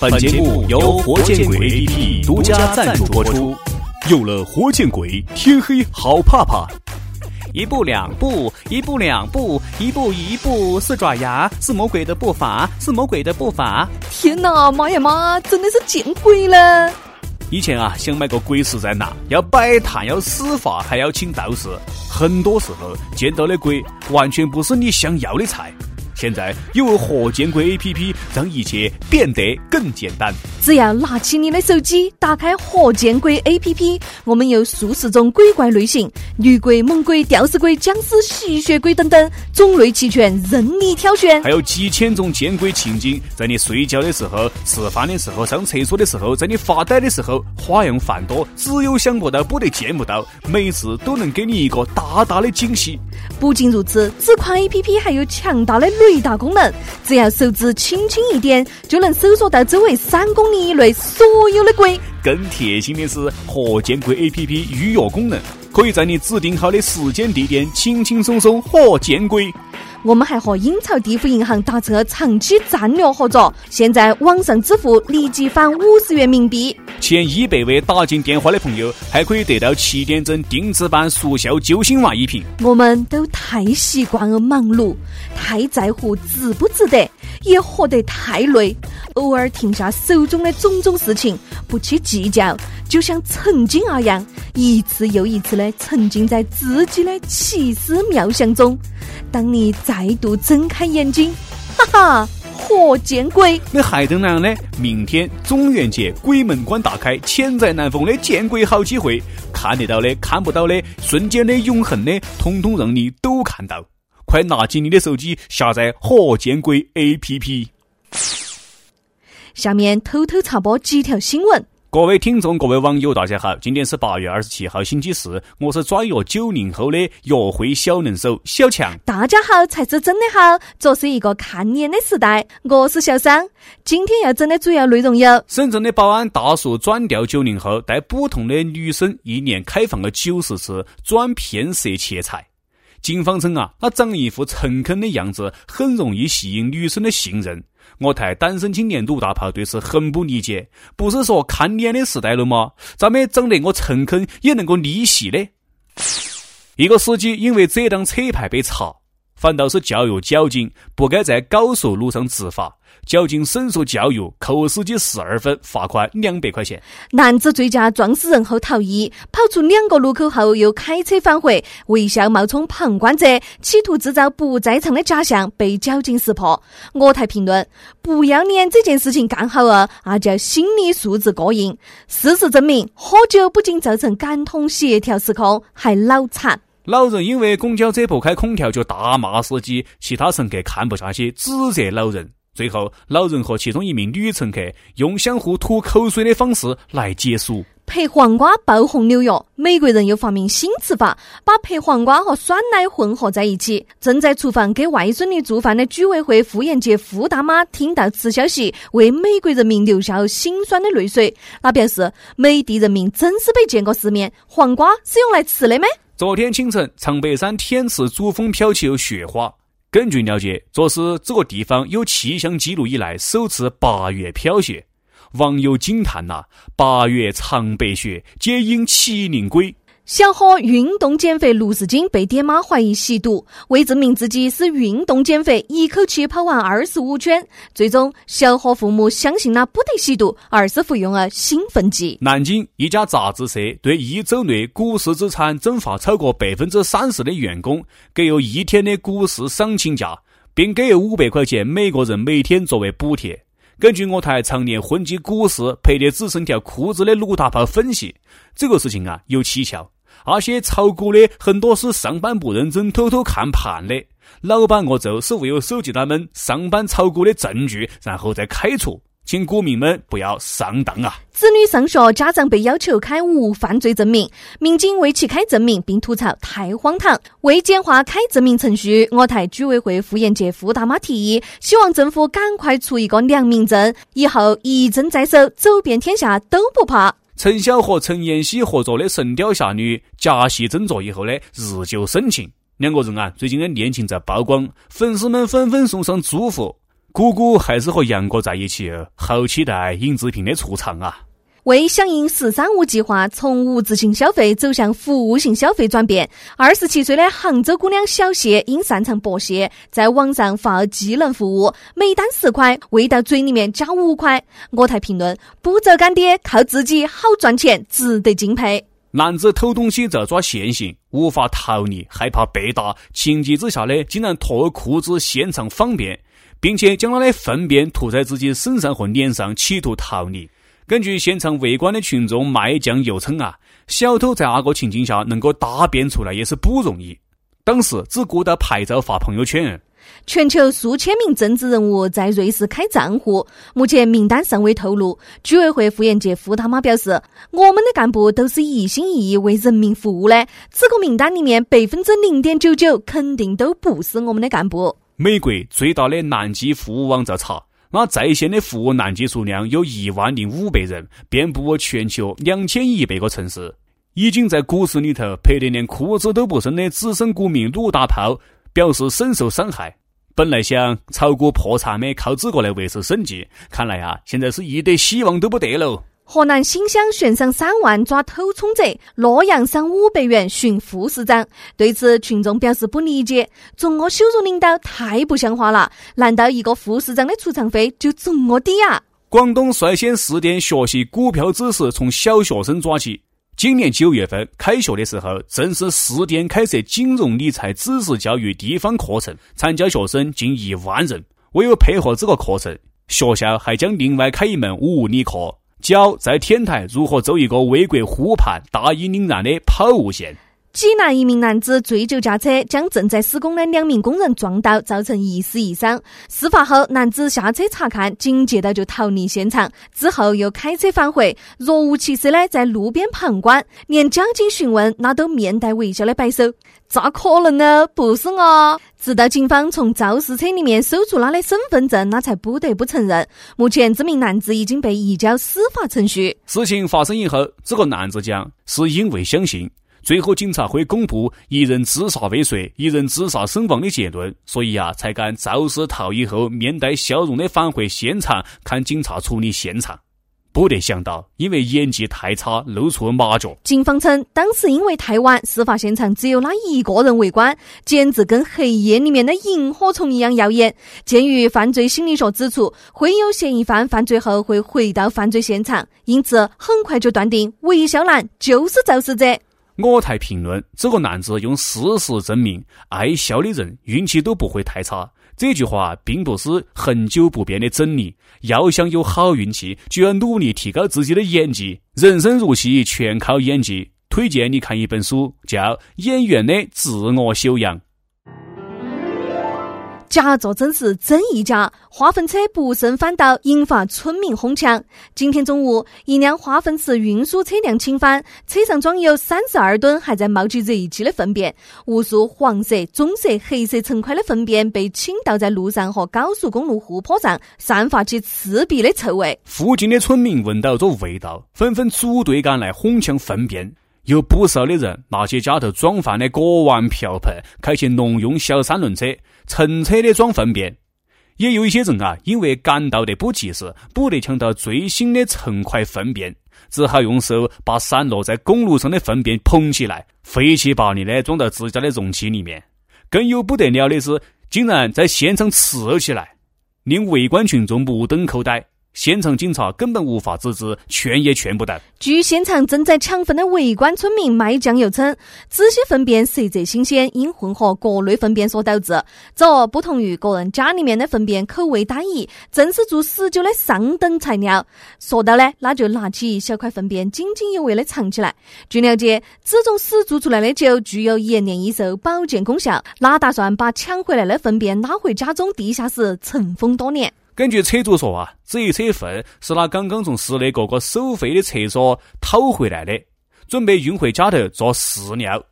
本节目由活见鬼 APP 独家赞助播出。有了活见鬼，天黑好怕怕。一步两步，一步两步，一步一步，四爪牙是魔鬼的步伐，是魔鬼的步伐。天哪，妈呀妈，真的是见鬼了！以前啊，想买个鬼石在哪，要摆摊，要施法，还要请道士，很多时候见到的鬼完全不是你想要的菜。现在有活见鬼 A P P，让一切变得更简单。只要拿起你的手机，打开活见鬼 A P P，我们有数十种鬼怪类型，女鬼、猛鬼、吊死鬼、僵尸、吸血鬼等等，种类齐全，任你挑选。还有几千种见鬼情景，在你睡觉的时候、吃饭的时候、上厕所的时候，在你发呆的时候，花样繁多，只有想不到，不得见不到，每次都能给你一个大大的惊喜。不仅如此，此款 A P P 还有强大的雷达功能，只要手指轻轻一点，就能搜索到周围三公里以内所有的鬼。更贴心的是，活见鬼 A P P 预约功能，可以在你指定好的时间地点，轻轻松松活见鬼。我们还和英朝地府银行达成了长期战略合作，现在网上支付立即返五十元冥币。前一百位打进电话的朋友，还可以得到七点整定制版速效救心丸一瓶。我们都太习惯了忙碌，太在乎值不值得，也活得太累。偶尔停下手中的种种事情，不去计较，就像曾经那样，一次又一次的沉浸在自己的奇思妙想中。当你再度睁开眼睛，哈哈，活见鬼！那还等哪样呢？明天中元节，鬼门关大开，千载难逢的见鬼好机会，看得到的、看不到的、瞬间的、永恒的，统统让你都看到。快拿起你的手机，下载活见鬼 APP。下面偷偷插播几条新闻。各位听众、各位网友，大家好！今天是八月二十七号，星期四。我是专约九零后的约会小能手小强。大家好，才是真的好。这是一个看脸的时代。我是小三。今天要整的主要内容有：深圳的保安大叔转调九零后，带不同的女生一年开放了九十次，转骗色切菜。警方称啊，他长一副诚恳的样子，很容易吸引女生的信任。我台单身青年鲁大炮对此很不理解，不是说看脸的时代了吗？咋没长得我诚恳也能够逆袭呢？一个司机因为遮挡车牌被查。反倒是教育交警，不该在高速路上执法。交警申诉教育，扣司机十二分，罚款两百块钱。男子醉驾撞死人后逃逸，跑出两个路口后又开车返回，微笑冒充旁观者，企图制造不在场的假象，被交警识破。我台评论：不要脸这件事情干好了，那叫心理素质过硬。事实证明，喝酒不仅造成感统协调失控，还脑残。老人因为公交车不开空调就大骂司机，其他乘客看不下去，指责老人。最后，老人和其中一名女乘客用相互吐口水的方式来结束。拍黄瓜爆红纽约，美国人又发明新吃法，把拍黄瓜和酸奶混合在一起。正在厨房给外孙女做饭的居委会妇炎洁傅大妈听到此消息，为美国人民流下了心酸的泪水。她表示：“美帝人民真是没见过世面，黄瓜是用来吃的吗？”昨天清晨，长白山天池主峰飘起有雪花。根据了解，这是这个地方有气象记录以来首次八月飘雪。网友惊叹呐：“八月长白雪，皆因麒麟归。”小伙运动减肥六十斤，被爹妈怀疑吸毒。为证明自己是运动减肥，一口气跑完二十五圈。最终，小伙父母相信他不得吸毒，而是服用了兴奋剂。南京一家杂志社对一周内股市资产蒸发超过百分之三十的员工给予一天的股市赏请假，并给予五百块钱每个人每天作为补贴。根据我台常年混迹股市、赔得只剩条裤子的鲁大炮分析，这个事情啊有蹊跷。那些炒股的很多是上班不认真、偷偷看盘的，老板恶咒是为了收集他们上班炒股的证据，然后再开除。请股民们不要上当啊！子女上学，家长被要求开无犯罪证明，民警为其开证明，并吐槽太荒唐。为简化开证明程序，我台居委会妇炎洁付大妈提议，希望政府赶快出一个良民证，以后一证在手，走遍天下都不怕。陈晓和陈妍希合作的《神雕侠侣》假戏真做以后呢，日久生情。两个人啊，最近的恋情在曝光，粉丝们纷纷送上祝福。姑姑还是和杨过在一起，好期待尹志平的出场啊！为响应“十三五”计划从物质性消费走向服务性消费转变，二十七岁的杭州姑娘小谢因擅长剥蟹，在网上发技能服务，每单十块，喂到嘴里面加五块。我台评论：不走干爹，靠自己好赚钱，值得敬佩。男子偷东西遭抓现行，无法逃离，害怕被打，情急之下呢，竟然脱了裤子现场方便，并且将他的粪便涂在自己身上和脸上，企图逃离。根据现场围观的群众卖酱油称啊，小偷在那个情境下能够大便出来也是不容易。当时只顾到拍照发朋友圈。全球数千名政治人物在瑞士开账户，目前名单尚未透露。居委会副书记傅大妈表示：“我们的干部都是一心一意为人民服务的，这个名单里面百分之零点九九肯定都不是我们的干部。”美国最大的南极服务网在查。那在线的服务南极数量有一万零五百人，遍布全球两千一百个城市。已经在股市里头赔得连裤子都不剩的资深股民鲁大炮表示深受伤害。本来想炒股破产的，靠这个来维持生计，看来啊，现在是一点希望都不得喽。河南新乡悬赏三万抓偷充者，洛阳赏五百元寻副市长。对此，群众表示不理解：这么羞辱领导，太不像话了！难道一个副市长的出场费就这么低啊？广东率先试点学习股票知识，从小学生抓起。今年九月份开学的时候，正式试点开设金融理财知识教育地方课程，参加学生近一万人。为了配合这个课程，学校还将另外开一门物理课。教在天台如何走一个为国护盘、大义凛然的抛物线。济南一名男子醉酒驾车，将正在施工的两名工人撞倒，造成一死一伤。事发后，男子下车查看，紧接着就逃离现场，之后又开车返回，若无其事的在路边旁观，连交警询问那都面带微笑的摆手。咋可能呢？不是我。直到警方从肇事车里面搜出他的身份证，那才不得不承认。目前，这名男子已经被移交司法程序。事情发生以后，这个男子讲是因为相信。最后，警察会公布一人自杀未遂、一人自杀身亡的结论，所以啊，才敢肇事逃逸后面带笑容的返回现场看警察处理现场。不得想到，因为演技太差，露出了马脚。警方称，当时因为太晚，事发现场只有他一个人围观，简直跟黑夜里面的萤火虫一样耀眼。鉴于犯罪心理学指出，会有嫌疑犯犯罪后会回到犯罪现场，因此很快就断定韦小兰就是肇事者。我台评论：这个男子用事实证明，爱笑的人运气都不会太差。这句话并不是恒久不变的真理。要想有好运气，就要努力提高自己的演技。人生如戏，全靠演技。推荐你看一本书，叫《演员的自我修养》。假作真时真亦假，化粪车不慎翻倒，引发村民哄抢。今天中午，一辆化粪池运输车辆倾翻，车上装有三十二吨还在冒起热气的粪便，无数黄色、棕色、黑色成块的粪便被倾倒在路上和高速公路护坡上，散发起刺鼻的臭味。附近的村民闻到这味道，纷纷组队赶来哄抢粪便。有不少的人拿起家头装饭的锅碗瓢盆，开起农用小三轮车，乘车的装粪便。也有一些人啊，因为赶到的不及时，不得抢到最新的成块粪便，只好用手把散落在公路上的粪便捧起来，废气巴力的装到自家的容器里面。更有不得了的是，竟然在现场吃了起来，令围观群众目瞪口呆。现场警察根本无法制止，劝也劝不得。据现场正在抢粪的围观村民卖酱油称，这些粪便色泽新鲜，因混合各类粪便所导致。这不同于个人家里面的粪便口味单一，正是做死酒的上等材料。说到呢，那就拿起一小块粪便，津津有味的尝起来。据了解，这种屎做出来的酒具有延年益寿、保健功效。哪打算把抢回来的粪便拉回家中地下室尘封多年？根据车主说啊，这一车粪是他刚刚从市内各个收费的厕所讨回来的，准备运回家头做饲料。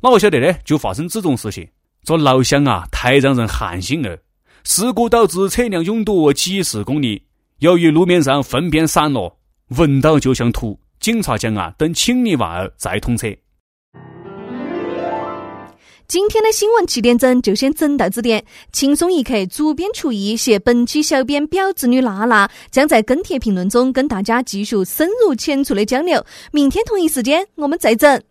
哪个晓得呢？就发生这种事情，这老乡啊，太让人寒心了。事故导致车辆拥堵几十公里，由于路面上粪便散落，闻到就想吐。警察讲啊，等清理完再通车。今天的新闻七点整就先整到这点。轻松一刻主编厨艺携本期小编表侄女娜娜将在跟帖评论中跟大家继续深入浅出的交流。明天同一时间我们再整。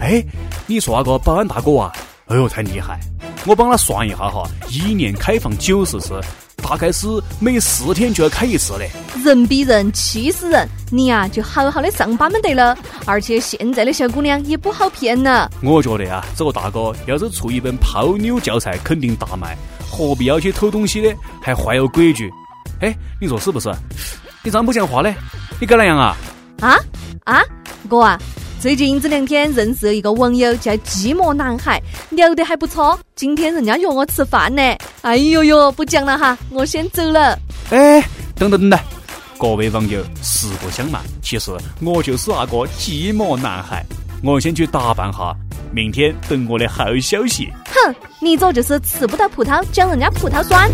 哎，你说那个保安大哥啊，哎呦太厉害！我帮他算一下哈，一年开放九十次。大概是每四天就要开一次嘞，人比人气死人，你呀就好好的上班们得了。而且现在的小姑娘也不好骗了。我觉得啊，这个大哥要是出一本泡妞教材，肯定大卖。何必要去偷东西呢，还坏有规矩？哎，你说是不是？你这样不讲话呢？你搞哪样啊？啊啊，哥啊！最近这两天认识了一个网友，叫寂寞男孩，聊得还不错。今天人家约我吃饭呢。哎呦呦，不讲了哈，我先走了。哎，等等等等，各位网友，实不相瞒，其实我就是那个寂寞男孩。我先去打扮哈，明天等我的好消息。哼，你这就是吃不到葡萄，讲人家葡萄酸。